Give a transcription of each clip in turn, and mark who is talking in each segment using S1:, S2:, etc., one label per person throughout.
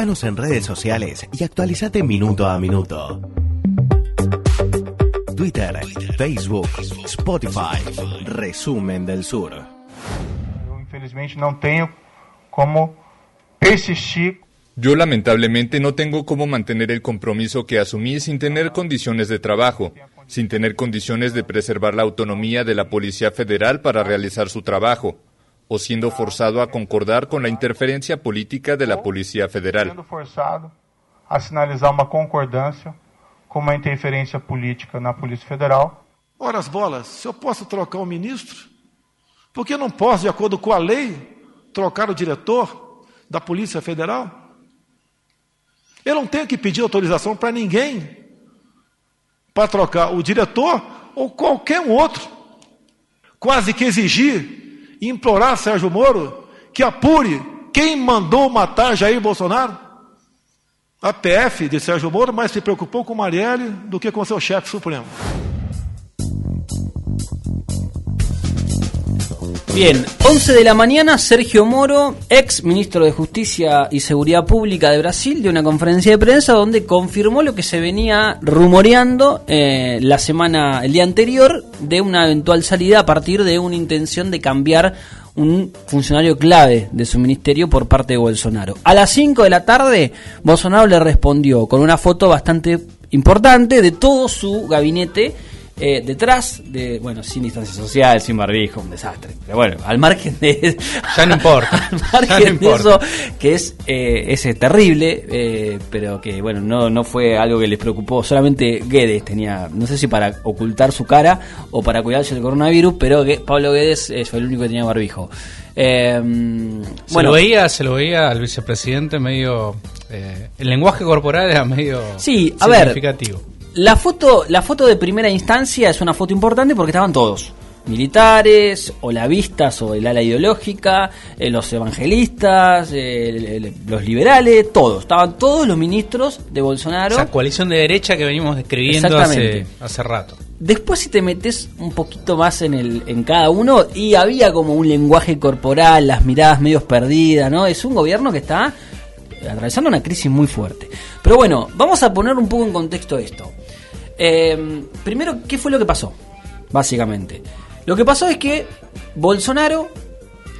S1: Búscanos en redes sociales y actualizate minuto a minuto. Twitter, Facebook, Spotify. Resumen del Sur.
S2: infelizmente no tengo como persistir
S3: Yo lamentablemente no tengo cómo mantener el compromiso que asumí sin tener condiciones de trabajo, sin tener condiciones de preservar la autonomía de la Policía Federal para realizar su trabajo, o siendo forzado a concordar con la interferencia política de la Policía Federal.
S2: sendo forçado a sinalizar uma concordância com uma interferência política na Polícia Federal.
S4: Ora as bolas, se eu posso trocar o ministro, por que eu não posso, de acordo com a lei, trocar o diretor da Polícia Federal? Eu não tenho que pedir autorização para ninguém para trocar o diretor ou qualquer um outro. Quase que exigir e implorar Sérgio Moro que apure quem mandou matar Jair Bolsonaro. A PF de Sérgio Moro mais se preocupou com Marielle do que com seu chefe supremo.
S5: Bien, 11 de la mañana, Sergio Moro, ex ministro de Justicia y Seguridad Pública de Brasil, dio una conferencia de prensa donde confirmó lo que se venía rumoreando eh, la semana, el día anterior, de una eventual salida a partir de una intención de cambiar un funcionario clave de su ministerio por parte de Bolsonaro. A las 5 de la tarde, Bolsonaro le respondió con una foto bastante importante de todo su gabinete eh, detrás de, bueno, sin distancia social, sin barbijo, un desastre. Pero bueno, al margen de
S6: Ya no importa.
S5: al margen
S6: no
S5: de eso, que es, eh, ese terrible, eh, pero que bueno, no, no fue algo que les preocupó. Solamente Guedes tenía, no sé si para ocultar su cara o para cuidarse del coronavirus, pero que Pablo Guedes eh, fue el único que tenía barbijo. Eh,
S6: Se lo veía, se lo veía al vicepresidente medio. eh, el lenguaje corporal era medio.
S5: Sí, a ver. La foto, la foto de primera instancia es una foto importante porque estaban todos. Militares, o la vistas, o el ala ideológica, eh, los evangelistas, eh, el- el- los liberales, todos. Estaban todos los ministros de Bolsonaro.
S6: Esa coalición de derecha que venimos describiendo
S5: Exactamente.
S6: hace, hace rato.
S5: Después si te metes un poquito más en el en cada uno y había como un lenguaje corporal, las miradas medios perdidas, ¿no? Es un gobierno que está atravesando una crisis muy fuerte. Pero bueno, vamos a poner un poco en contexto esto. Eh, primero, ¿qué fue lo que pasó? Básicamente. Lo que pasó es que Bolsonaro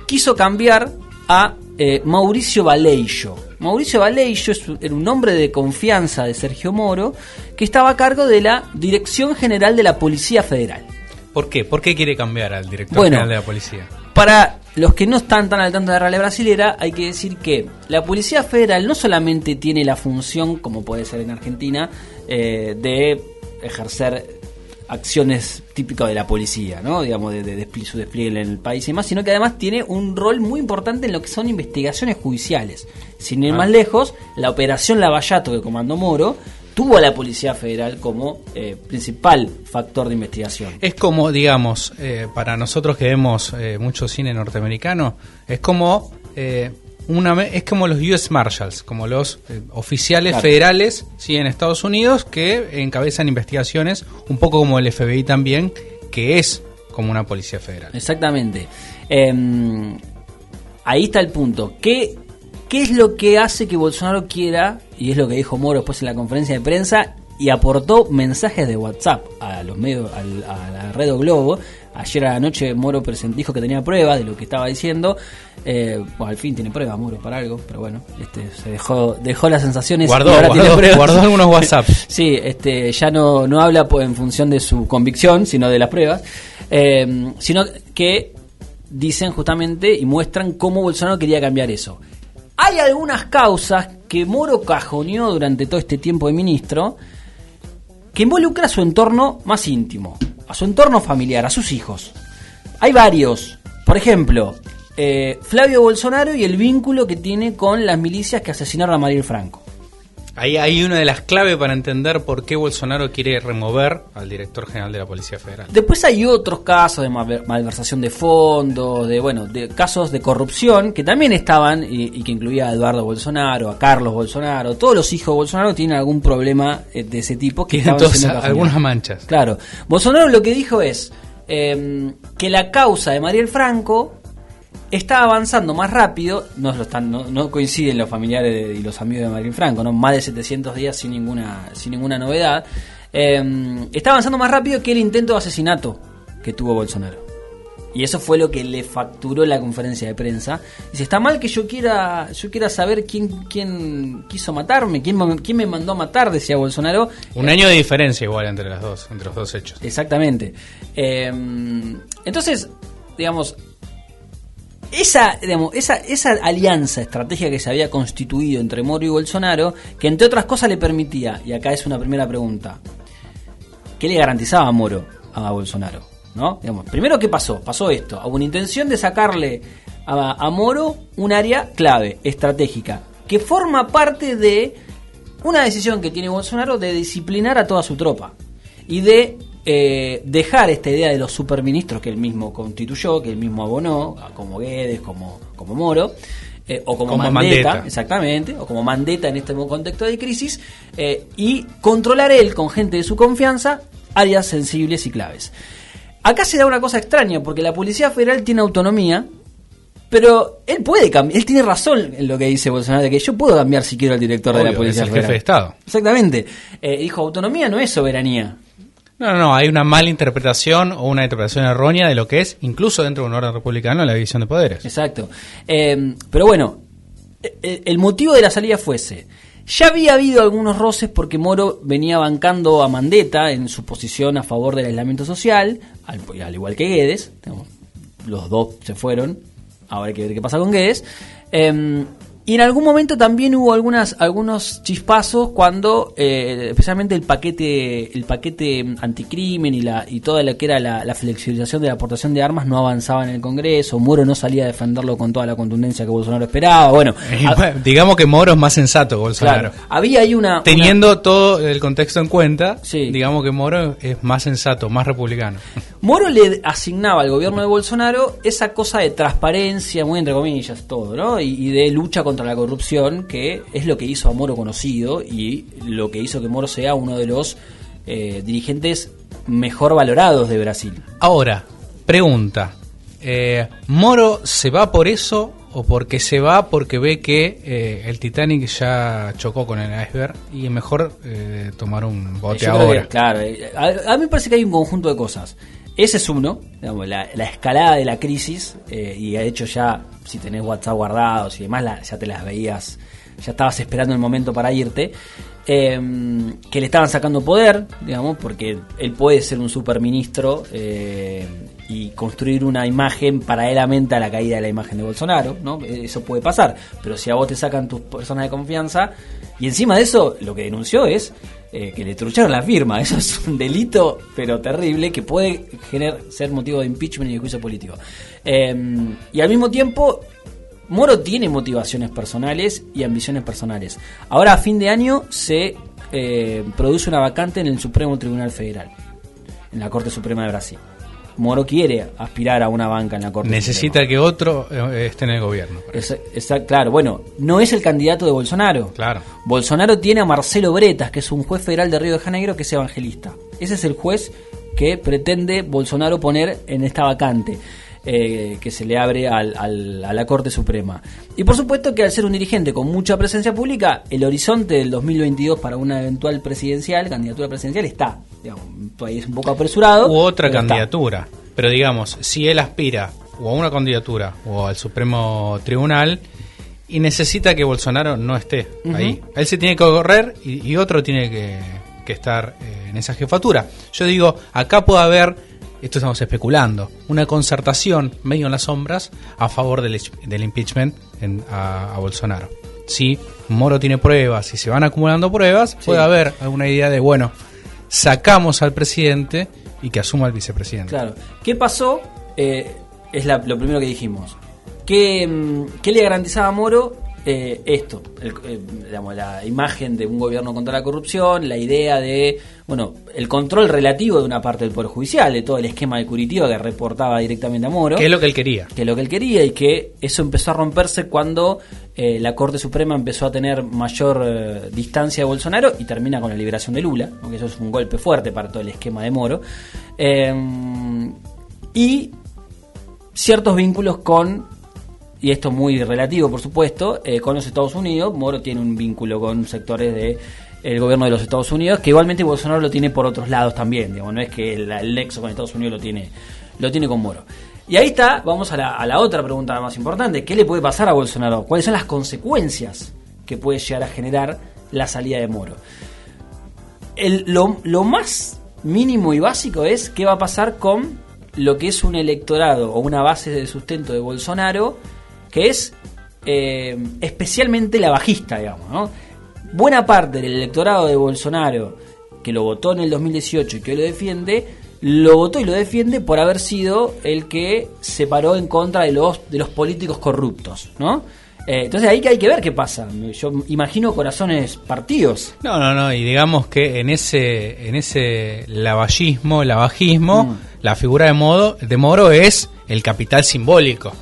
S5: quiso cambiar a eh, Mauricio Vallejo. Mauricio un- era un hombre de confianza de Sergio Moro que estaba a cargo de la Dirección General de la Policía Federal.
S6: ¿Por qué? ¿Por qué quiere cambiar al director
S5: Bueno.
S6: general de la policía?
S5: Para los que no están tan al tanto de la realidad brasilera, hay que decir que la Policía Federal no solamente tiene la función, como puede ser en Argentina, eh, de ejercer acciones típicas de la policía, ¿no? Digamos, de, su despliegue en el país y demás, sino que además tiene un rol muy importante en lo que son investigaciones judiciales. Sin ir
S6: Ah.
S5: más lejos, la operación Lavallato que comandó Moro tuvo a la Policía Federal como eh, principal factor de investigación.
S6: Es como, digamos, eh, para nosotros que vemos eh, mucho cine norteamericano, es como una es como los US Marshals, como los eh, oficiales
S5: Claro.
S6: federales sí en Estados Unidos que encabezan investigaciones, un poco como el FBI también, que es como una policía federal.
S5: Exactamente. Eh, ahí está el punto. ¿Qué, ¿Qué es lo que hace que Bolsonaro quiera, y es lo que dijo Moro después en la conferencia de prensa, y aportó mensajes de WhatsApp a los medios, a, la red Globo? Ayer a la noche Moro dijo que tenía pruebas de lo que estaba diciendo. Eh, bueno, al fin tiene pruebas Moro para algo, pero bueno, este, se dejó, dejó las sensaciones.
S6: Guardó,
S5: y ahora tiene
S6: guardó-
S5: pruebas.
S6: guardó algunos WhatsApp.
S5: Sí, este, ya no, no habla pues, en función de su convicción, sino de las pruebas, eh, sino que dicen justamente y muestran cómo Bolsonaro quería cambiar eso. Hay algunas causas que Moro cajoneó durante todo este tiempo de ministro que involucra a su entorno más íntimo, a su entorno familiar, a sus hijos. Hay varios. Por ejemplo, eh, Flavio Bolsonaro y el vínculo que tiene con las milicias que asesinaron a Mariel Franco.
S6: Ahí hay una de las claves para entender por qué Bolsonaro quiere remover al director general de la Policía Federal.
S5: Después hay otros casos de malver- malversación de fondos, de bueno, de casos de corrupción que también estaban y, y que incluía a Eduardo Bolsonaro, a Carlos Bolsonaro, todos los hijos de Bolsonaro tienen algún problema eh, de ese tipo que cajoneados.
S6: algunas manchas.
S5: Claro, Bolsonaro lo que dijo es eh, que la causa de Mariel Franco está avanzando más rápido, no, lo están, no, no coinciden los familiares de- y los amigos de Martín Franco, ¿no? más de 700 días sin ninguna, sin ninguna novedad, eh, está avanzando más rápido que el intento de asesinato que tuvo Bolsonaro. Y eso fue lo que le facturó la conferencia de prensa. Dice, está mal que yo quiera, yo quiera saber quién, quién quiso matarme, quién, me- quién me mandó a matar, decía Bolsonaro.
S6: Un año de diferencia igual entre las dos, entre los dos hechos.
S5: Exactamente. Eh, entonces, digamos, esa, digamos, esa, esa alianza estratégica que se había constituido entre Moro y Bolsonaro, que entre otras cosas le permitía, y acá es una primera pregunta, ¿qué le garantizaba a Moro a Bolsonaro? ¿No? Digamos, primero, ¿qué pasó? Pasó esto. Hubo una intención de sacarle a, a Moro un área clave, estratégica, que forma parte de una decisión que tiene Bolsonaro de disciplinar a toda su tropa y de eh, dejar esta idea de los superministros que él mismo constituyó, que él mismo abonó, como Guedes, como, como Moro, eh, o como,
S6: Como
S5: Mandetta,
S6: Mandetta.
S5: exactamente, o como Mandetta en este contexto de crisis, eh, y controlar él con gente de su confianza áreas sensibles y claves. Acá se da una cosa extraña, porque la Policía Federal tiene autonomía, pero él puede cambiar, él tiene razón en lo que dice Bolsonaro, de que yo puedo cambiar si quiero al director de la Policía
S6: es el
S5: Federal.
S6: jefe de Estado.
S5: Exactamente. Eh, dijo, autonomía no es soberanía.
S6: No, no, hay una mala interpretación o una interpretación errónea de lo que es, incluso dentro de un orden republicano, la división de poderes.
S5: Exacto. Eh, pero bueno, eh, el motivo de la salida fuese. Ya había habido algunos roces porque Moro venía bancando a Mandetta en su posición a favor del aislamiento social, al, al igual que Guedes. Los dos se fueron. Ahora hay que ver qué pasa con Guedes. Eh, y en algún momento también hubo algunas, algunos chispazos cuando, eh, especialmente el paquete, el paquete anticrimen y la, y toda lo que era la, la flexibilización de la aportación de armas no avanzaba en el Congreso. Moro no salía a defenderlo con toda la contundencia que Bolsonaro esperaba. Bueno, a-
S6: digamos que Moro es más sensato que Bolsonaro.
S5: claro, había ahí una,
S6: Teniendo todo el contexto en cuenta,
S5: Sí.
S6: digamos que Moro es más sensato, más republicano.
S5: Moro le asignaba al gobierno de Bolsonaro esa cosa de transparencia, muy entre comillas, todo, ¿no? Y, y de lucha contra la corrupción, que es lo que hizo a Moro conocido y lo que hizo que Moro sea uno de los eh, dirigentes mejor valorados de Brasil.
S6: Ahora, pregunta. eh, ¿Moro se va por eso o porque se va porque ve que eh, el Titanic ya chocó con el iceberg y es mejor eh, tomar un bote
S5: Yo
S6: ahora?
S5: que, claro, eh, a, a mí me parece que hay un conjunto de cosas. Ese es uno, digamos, la, la escalada de la crisis, eh, y de hecho ya, si tenés WhatsApp guardados y demás, ya te las veías, ya estabas esperando el momento para irte, eh, que le estaban sacando poder, digamos, porque él puede ser un superministro eh, y construir una imagen paralelamente a la caída de la imagen de Bolsonaro, ¿no? Eso puede pasar, pero si a vos te sacan tus personas de confianza, y encima de eso, lo que denunció es eh, que le trucharon la firma. Eso es un delito, pero terrible, que puede generar, ser motivo de impeachment y de juicio político. Eh, y al mismo tiempo, Moro tiene motivaciones personales y ambiciones personales. Ahora, a fin de año, se eh, produce una vacante en el Supremo Tribunal Federal, en la Corte Suprema de Brasil. Moro quiere aspirar a una banca en la Corte
S6: Necesita que otro eh, esté en el gobierno.
S5: Claro, bueno, no es el candidato de Bolsonaro.
S6: Claro.
S5: Bolsonaro tiene a Marcelo Bretas, que es un juez federal de Río de Janeiro que es evangelista. Ese es el juez que pretende Bolsonaro poner en esta vacante. Eh, que se le abre al- al- a la Corte Suprema. Y por supuesto que al ser un dirigente con mucha presencia pública, el horizonte del 2022 para una eventual presidencial, candidatura presidencial, está. Digamos, todavía es un poco apresurado.
S6: U otra
S5: pero está.
S6: candidatura. Pero digamos, si él aspira o a una candidatura o al Supremo Tribunal y necesita que Bolsonaro no esté ahí, él se tiene que correr y, y otro tiene que, que estar eh, en esa jefatura. Yo digo, acá puede haber, esto estamos especulando, una concertación medio en las sombras a favor del, del impeachment en- a, a Bolsonaro. Si Moro tiene pruebas y se van acumulando pruebas, puede haber alguna idea de, bueno, sacamos al presidente y que asuma el vicepresidente.
S5: Claro. ¿Qué pasó? Eh, es la- lo primero que dijimos. ¿Qué, mm, qué le garantizaba a Moro? Eh, esto, el- eh, digamos, la imagen de un gobierno contra la corrupción, la idea de, bueno, el control relativo de una parte del Poder Judicial, de todo el esquema de Curitiba que reportaba directamente a Moro
S6: Que es lo que él quería.
S5: que es lo que él quería y que eso empezó a romperse cuando eh, la Corte Suprema empezó a tener mayor distancia de Bolsonaro y termina con la liberación de Lula, aunque eso es un golpe fuerte para todo el esquema de Moro. Eh, y ciertos vínculos con y esto muy relativo, por supuesto, eh, con los Estados Unidos. Moro tiene un vínculo con sectores de el gobierno de los Estados Unidos, que igualmente Bolsonaro lo tiene por otros lados también, digamos, no es que el, el nexo con Estados Unidos lo tiene, lo tiene con Moro. Y ahí está, vamos a la, otra pregunta más importante, ¿qué le puede pasar a Bolsonaro? ¿Cuáles son las consecuencias que puede llegar a generar la salida de Moro? Lo, lo más mínimo y básico es qué va a pasar con lo que es un electorado o una base de sustento de Bolsonaro, que es eh, especialmente la bajista, digamos, ¿no? buena parte del electorado de Bolsonaro que lo votó en el 2018 y que lo defiende, lo votó y lo defiende por haber sido el que se paró en contra de los, de los políticos corruptos, ¿no? Eh, entonces ahí que hay que ver qué pasa. Yo imagino corazones partidos.
S6: No, no, no, y digamos que en ese en ese lavallismo, lavajismo,
S5: Mm.
S6: la figura de modo de Moro es el capital simbólico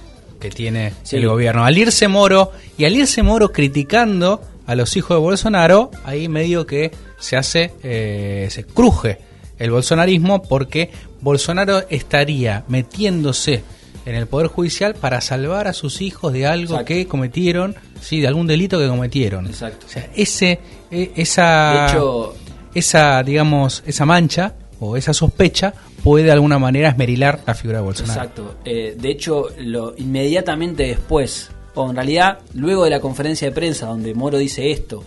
S6: que tiene
S5: Sí.
S6: el gobierno. Al irse Moro y al irse Moro criticando a los hijos de Bolsonaro, ahí medio que se hace eh, se cruje el bolsonarismo porque Bolsonaro estaría metiéndose en el poder judicial para salvar a sus hijos de algo
S5: Exacto.
S6: que cometieron, sí, de algún delito que cometieron.
S5: Exacto.
S6: O sea, ese eh, esa
S5: hecho,
S6: esa digamos esa mancha o esa sospecha puede de alguna manera esmerilar la figura de Bolsonaro.
S5: Exacto. Eh, de hecho, lo, inmediatamente después, o en realidad luego de la conferencia de prensa donde Moro dice esto,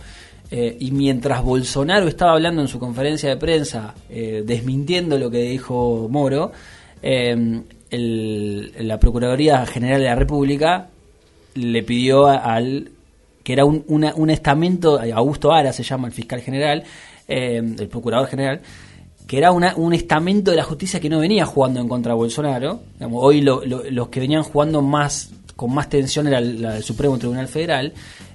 S5: eh, y mientras Bolsonaro estaba hablando en su conferencia de prensa, eh, desmintiendo lo que dijo Moro, el- la Procuraduría General de la República le pidió a- al que era un, una- un estamento, Augusto Ara se llama el fiscal general, el procurador general, que era un estamento de la justicia que no venía jugando en contra de Bolsonaro. Digamos, hoy lo- lo- los que venían jugando más con más tensión era la- el Supremo Tribunal Federal.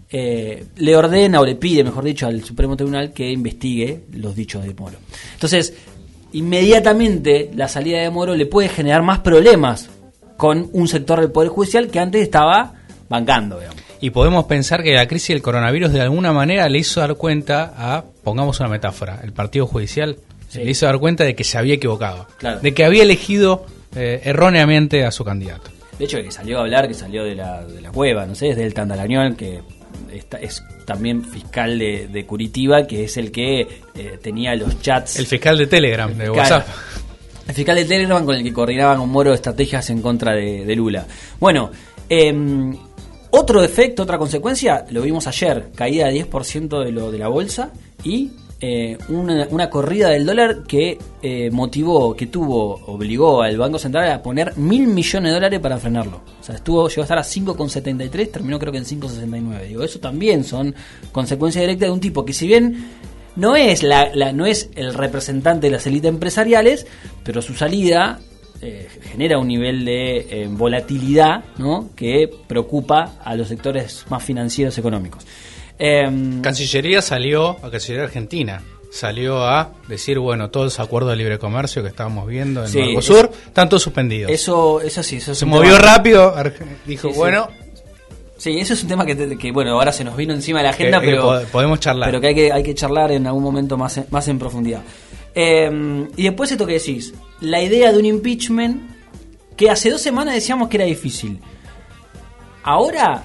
S5: eh, le ordena o le pide, mejor dicho, al Supremo Tribunal que investigue los dichos de Moro. Entonces, inmediatamente la salida de Moro le puede generar más problemas con un sector del Poder Judicial que antes estaba bancando, digamos.
S6: Y podemos pensar que la crisis del coronavirus de alguna manera le hizo dar cuenta a, pongamos una metáfora, el Partido Judicial
S5: Sí.
S6: le hizo dar cuenta de que se había equivocado,
S5: Claro.
S6: de que había elegido eh, erróneamente a su candidato.
S5: De hecho, que salió a hablar, que salió de la, de la cueva, no sé, es del Tandalañón, que está- es también fiscal de, de Curitiba, que es el que eh, tenía los chats.
S6: El fiscal de Telegram, de. WhatsApp.
S5: El fiscal de Telegram con el que coordinaban con Moro estrategias en contra de, de Lula. Bueno, em, otro efecto, otra consecuencia, lo vimos ayer, caída de 10% de, lo, de la bolsa y eh, una, una corrida del dólar que eh, motivó, que tuvo, obligó al Banco Central a poner mil millones de dólares para frenarlo. O sea, estuvo, llegó a estar a 5,73, terminó creo que en 5,69. Digo, eso también son consecuencias directas de un tipo que si bien no es la, no es el representante de las élites empresariales, pero su salida eh, genera un nivel de eh, volatilidad que preocupa a los sectores más financieros económicos. Em,
S6: Cancillería salió, a Cancillería Argentina, salió a decir, bueno, todos los acuerdos de libre comercio que estábamos viendo en
S5: Sí,
S6: Mercosur, están todos suspendidos.
S5: eso, eso sí, eso es
S6: Se movió
S5: tema-
S6: rápido, dijo,
S5: Sí,
S6: bueno,
S5: Sí, eso es un tema que, que, bueno, ahora se nos vino encima de la agenda,
S6: Que- que
S5: pero
S6: po- podemos charlar.
S5: Pero que hay que, hay que charlar en algún momento más, en- más en profundidad. Eh, y después esto que decís, la idea de un impeachment que hace dos semanas decíamos que era difícil. Ahora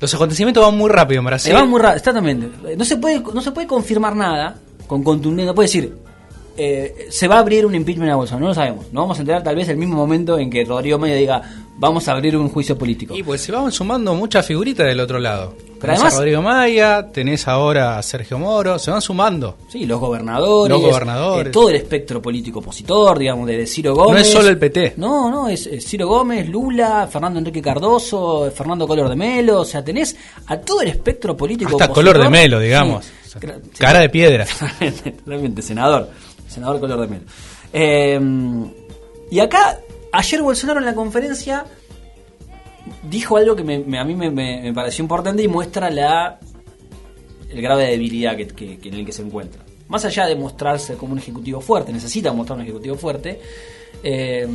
S6: los acontecimientos van muy rápido en Brasil.
S5: se va muy rápido, exactamente. No se puede, no se puede confirmar nada con contundencia. Puede decir, eh, se va a abrir un impeachment a Bolsonaro. No lo sabemos. No vamos a enterar tal vez el mismo momento en que Rodrigo Medio diga, vamos a abrir un juicio político.
S6: Y pues se van sumando muchas figuritas del otro lado.
S5: Pero
S6: tenés
S5: además-
S6: a Rodrigo Maya, tenés ahora a Sergio Moro, se van sumando.
S5: Sí, los gobernadores,
S6: Los gobernadores.
S5: eh, todo el espectro político opositor, digamos, de Ciro Gómez.
S6: No es solo el PT.
S5: No, no, es, es Ciro Gómez, Lula, Fernando Enrique Cardoso, Fernando Color de Melo, o sea, tenés a todo el espectro político
S6: Hasta
S5: opositor.
S6: color de melo, digamos.
S5: Sí.
S6: Cara de piedra.
S5: Realmente, senador. Senador Color de Melo. Eh, y acá, ayer Bolsonaro en la conferencia dijo algo que a mí me, pareció importante y muestra la el grado de debilidad en el que se encuentra. Más allá de mostrarse como un ejecutivo fuerte, necesita mostrar un ejecutivo fuerte, eh,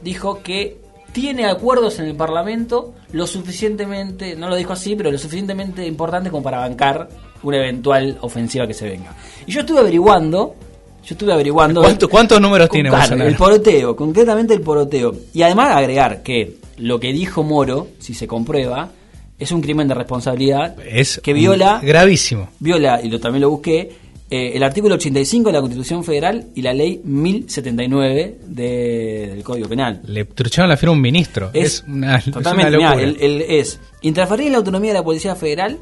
S5: dijo que tiene acuerdos en el Parlamento lo suficientemente, no lo dijo así, pero lo suficientemente importante como para bancar una eventual ofensiva que se venga. Y yo estuve averiguando Yo estuve averiguando.
S6: ¿Cuánto- cuántos números tiene
S5: claro? El poroteo, concretamente el poroteo. Y además agregar que lo que dijo Moro, si se comprueba, es un crimen de responsabilidad
S6: Es
S5: que viola,
S6: gravísimo.
S5: viola, y lo también lo busqué, eh, el artículo 85 de la Constitución Federal y la ley 1079 de- del Código Penal.
S6: Le trucharon la firma a un ministro. Es,
S5: Es,
S6: una, es
S5: totalmente,
S6: una
S5: mirá,
S6: locura.
S5: el- el- es interferir en la autonomía de la Policía Federal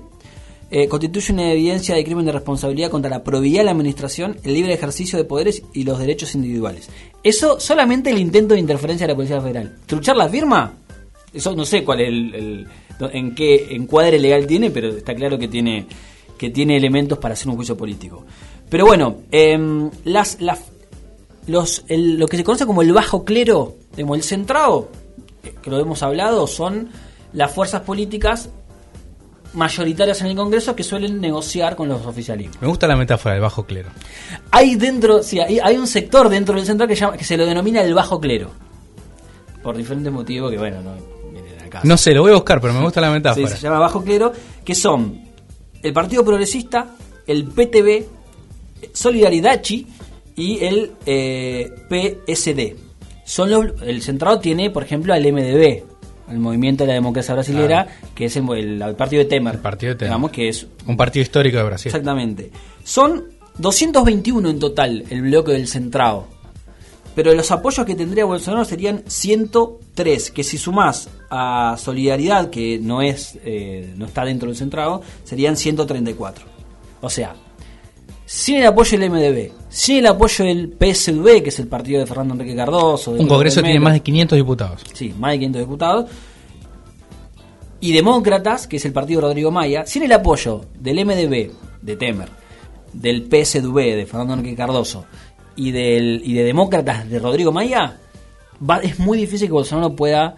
S5: eh, constituye una evidencia de crimen de responsabilidad contra la probidad de la administración, el libre ejercicio de poderes y los derechos individuales. Eso solamente el intento de interferencia de la Policía Federal. ¿Truchar la firma? Eso no sé cuál es el, en qué encuadre legal tiene, pero está claro que tiene que tiene elementos para hacer un juicio político. Pero bueno, em, las, los, lo que se conoce como el bajo clero, como el centrado, que lo hemos hablado, son las fuerzas políticas mayoritarias en el Congreso que suelen negociar con los oficialismos.
S6: Me gusta la metáfora del bajo clero.
S5: Hay dentro, sí, hay, hay un sector dentro del central que, llama- que se lo denomina el bajo clero. Por diferentes motivos que, bueno, no vienen al caso.
S6: No sé, lo voy a buscar, pero me gusta la
S5: Sí,
S6: metáfora.
S5: se llama Bajo Clero, que son el Partido Progresista, el PTB, Solidaridachi y el eh, PSD. Son los, el centrado tiene, por ejemplo, al MDB, el Movimiento de la Democracia Brasilera, que es el partido de Temer.
S6: El partido de Temer.
S5: Digamos que es
S6: Un partido histórico de Brasil.
S5: Exactamente. Son 221 en total el bloque del centrado. Pero los apoyos que tendría Bolsonaro serían 103, que si sumás a Solidaridad, que no es eh, no está dentro del centrado, serían 134. O sea, sin el apoyo del MDB, sin el apoyo del PSV, que es el partido de Fernando Enrique Cardoso.
S6: Un congreso
S5: Jorge
S6: tiene más de 500 diputados.
S5: Sí, más de 500 diputados. Y Demócratas, que es el partido de Rodrigo Maya, sin el apoyo del MDB, de Temer, del PSDV, de Fernando Enrique Cardoso, y, del, y de Demócratas, de Rodrigo Maya, va- es muy difícil que Bolsonaro pueda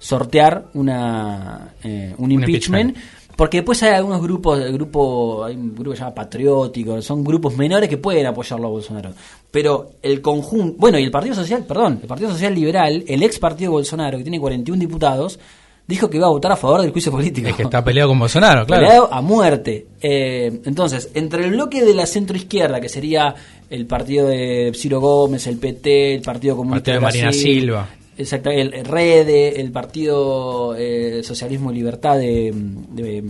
S5: sortear una, eh, un, impeachment,
S6: impeachment.
S5: Porque después hay algunos grupos, el grupo, hay un grupo que se llama Patriótico, son grupos menores que pueden apoyarlo a Bolsonaro. Pero el conjunto, bueno, y el Partido Social, perdón, el Partido Social Liberal, el ex partido Bolsonaro, que tiene 41 diputados, dijo que iba a votar a favor del juicio político.
S6: Es que está peleado con Bolsonaro, claro.
S5: Peleado a muerte. Eh, entonces, entre el bloque de la centroizquierda, que sería el partido de Ciro Gómez, el PT, el Partido Comunista
S6: Partido de Marina Silva.
S5: Exacto, el, REDE, el Partido eh, Socialismo y Libertad de, de,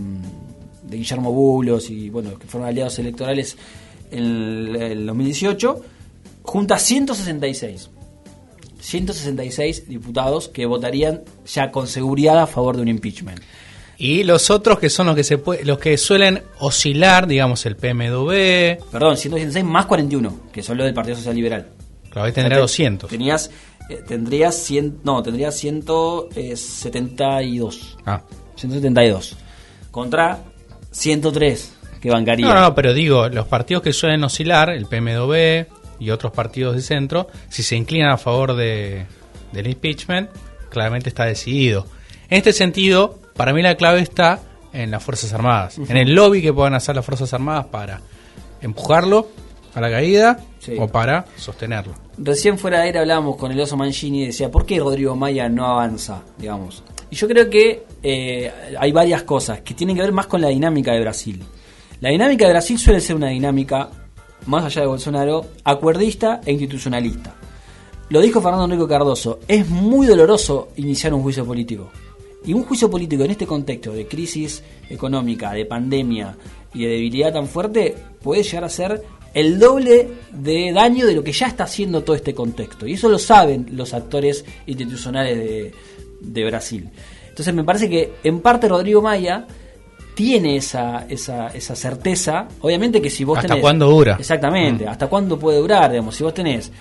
S5: de Guillermo Bulos y bueno, que fueron aliados electorales en el, el 2018, junta 166. 166 diputados que votarían ya con seguridad a favor de un impeachment.
S6: Y los otros que son los que se pue- los que suelen oscilar, digamos el PMDB,
S5: Perdón, 166 más 41, que son los del Partido Social Liberal.
S6: claro, ahí
S5: sea,
S6: 200.
S5: Tenías, eh, tendrías 100, no, tendrías 172.
S6: Ah.
S5: 172. Contra 103 que bancaría.
S6: No, no, no, pero digo, los partidos que suelen oscilar, el PMDB y otros partidos de centro, si se inclinan a favor de, del impeachment, claramente está decidido. En este sentido, para mí la clave está en las Fuerzas Armadas, en el lobby que puedan hacer las Fuerzas Armadas para empujarlo a la caída
S5: Sí.
S6: o para sostenerlo.
S5: Recién fuera de aire hablábamos con el oso Mancini y decía, ¿por qué Rodrigo Maya no avanza? digamos Y yo creo que eh, hay varias cosas que tienen que ver más con la dinámica de Brasil. La dinámica de Brasil suele ser una dinámica, más allá de Bolsonaro, acuerdista e institucionalista. Lo dijo Fernando Enrique Cardoso, es muy doloroso iniciar un juicio político. Y un juicio político en este contexto de crisis económica, de pandemia y de debilidad tan fuerte puede llegar a ser el doble de daño de lo que ya está haciendo todo este contexto. Y eso lo saben los actores institucionales de, de Brasil. Entonces me parece que en parte Rodrigo Maya tiene esa, esa, esa certeza. Obviamente que si vos
S6: ¿Hasta
S5: tenés...
S6: cuándo dura?
S5: Exactamente.
S6: Mm.
S5: ¿Hasta cuándo puede durar? Digamos, si vos tenés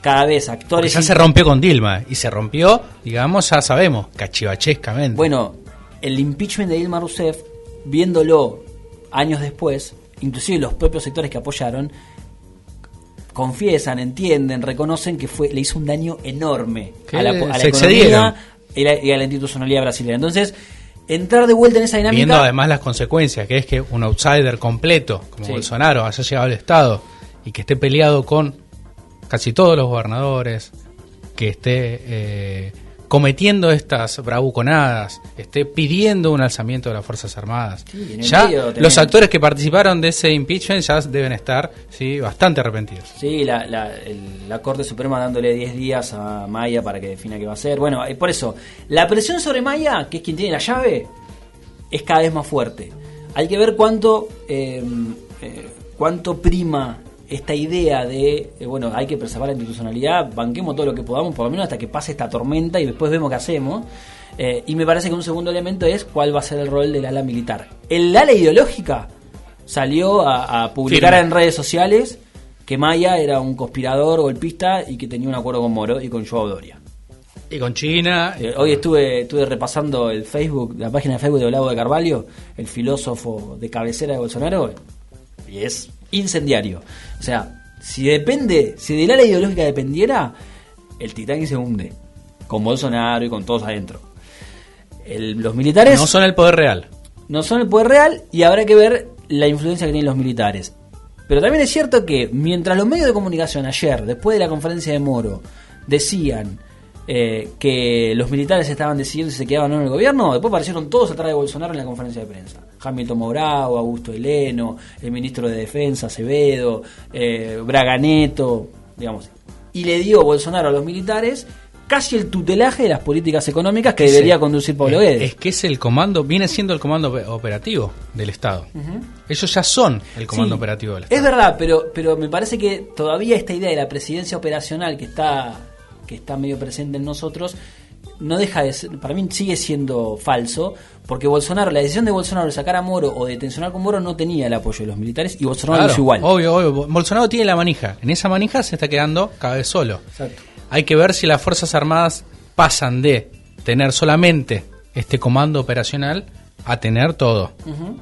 S5: cada vez
S6: Porque
S5: actores...
S6: ya se rompió con Dilma y se rompió, digamos, ya sabemos, cachivachescamente.
S5: Bueno, el impeachment de Dilma Rousseff, viéndolo años después, inclusive los propios sectores que apoyaron, confiesan, entienden, reconocen que fue le hizo un daño enorme a la, a la
S6: se
S5: economía y, la- y a la institucionalidad brasileña. Entonces, entrar de vuelta en esa dinámica...
S6: Viendo además las consecuencias, que es que un outsider completo, como
S5: Sí.
S6: Bolsonaro, haya llegado al Estado y que esté peleado con casi todos los gobernadores, que esté eh, cometiendo estas bravuconadas, esté pidiendo un alzamiento de las Fuerzas Armadas.
S5: Sí,
S6: ya los actores que participaron de ese impeachment ya deben estar sí, bastante arrepentidos.
S5: Sí, la, la, el- la Corte Suprema dándole 10 días a Maya para que defina qué va a hacer. Bueno, eh, por eso, la presión sobre Maya, que es quien tiene la llave, es cada vez más fuerte. Hay que ver cuánto, eh, eh, cuánto prima esta idea de, eh, bueno, hay que preservar la institucionalidad, banquemos todo lo que podamos, por lo menos hasta que pase esta tormenta y después vemos qué hacemos. Eh, y me parece que un segundo elemento es cuál va a ser el rol del ala militar. El ala ideológica salió a, a publicar
S6: Firme.
S5: en redes sociales que Maya era un conspirador golpista y que tenía un acuerdo con Moro y con Joao Doria.
S6: Y con China.
S5: Eh, hoy estuve, estuve repasando el Facebook, la página de Facebook de Olavo de Carvalho, el filósofo de cabecera de Bolsonaro, y es incendiario. O sea, si depende, si del ala ideológica dependiera, el Titanic se hunde, con Bolsonaro y con todos adentro. El- los militares
S6: no son el poder real.
S5: no son el poder real y habrá que ver la influencia que tienen los militares. Pero también es cierto que mientras los medios de comunicación ayer, después de la conferencia de Moro, decían eh, que los militares estaban decidiendo si se quedaban o no en el gobierno, después aparecieron todos atrás de Bolsonaro en la conferencia de prensa. Hamilton Mourao, Augusto Heleno, el ministro de Defensa, Acevedo, eh, Braga Neto, digamos. Y le dio Bolsonaro a los militares casi el tutelaje de las políticas económicas que debería conducir Pablo
S6: Es-
S5: Guedes.
S6: Es que es el comando, viene siendo el comando ope- operativo del Estado. Ellos ya son el comando
S5: Sí,
S6: operativo del Estado.
S5: Es verdad, pero, pero me parece que todavía esta idea de la presidencia operacional que está, que está medio presente en nosotros no deja de ser, para mí sigue siendo falso, porque Bolsonaro, la decisión de Bolsonaro de sacar a Moro o de tensionar con Moro no tenía el apoyo de los militares y Bolsonaro lo
S6: Claro,
S5: hizo igual.
S6: Obvio, obvio. Bolsonaro tiene la manija. En esa manija se está quedando cada vez solo.
S5: Exacto.
S6: Hay que ver si las Fuerzas Armadas pasan de tener solamente este comando operacional a tener todo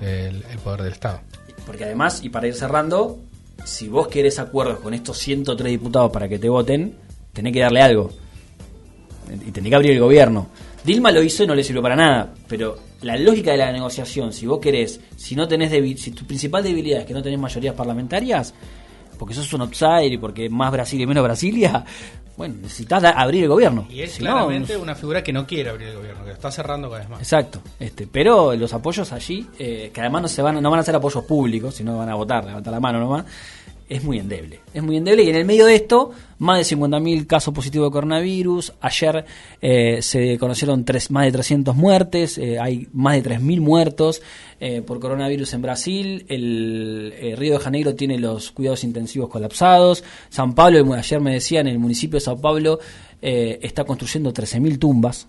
S6: el, el poder del Estado.
S5: Porque además, y para ir cerrando, si vos querés acuerdos con estos 103 diputados para que te voten, tenés que darle algo. Y tenés que abrir el gobierno. Dilma lo hizo y no le sirvió para nada. Pero la lógica de la negociación, si vos querés, si no tenés si tu principal debilidad es que no tenés mayorías parlamentarias, porque sos un outsider y porque más Brasil y menos Brasilia, bueno, necesitas abrir el gobierno.
S6: Y es
S5: Si no,
S6: claramente una figura que no quiere abrir el gobierno, que lo está cerrando cada vez más.
S5: Exacto, este, pero los apoyos allí, eh, que además no se van, no van a ser apoyos públicos, sino van a votar, levantar la mano nomás, es muy endeble. Es muy endeble y en el medio de esto, más de 50.000 casos positivos de coronavirus. Ayer eh, se conocieron tres, más de 300 muertes, eh, hay más de 3.000 muertos eh, por coronavirus en Brasil. El eh, Río de Janeiro tiene los cuidados intensivos colapsados. San Pablo, ayer me decían, el municipio de Sao Paulo eh, está construyendo 13.000 tumbas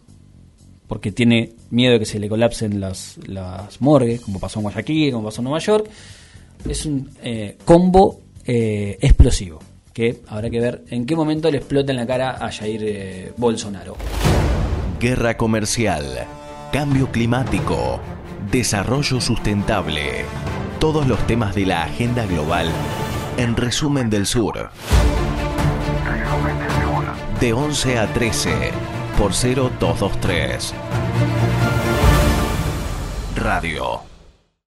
S5: porque tiene miedo de que se le colapsen las, las morgues, como pasó en Guayaquil, como pasó en Nueva York. Es un combo eh, explosivo, que habrá que ver en qué momento le explota en la cara a Jair eh, Bolsonaro.
S1: Guerra comercial, cambio climático, desarrollo sustentable. Todos los temas de la agenda global en Resumen del Sur. De 11 a 13 por 0223. Radio.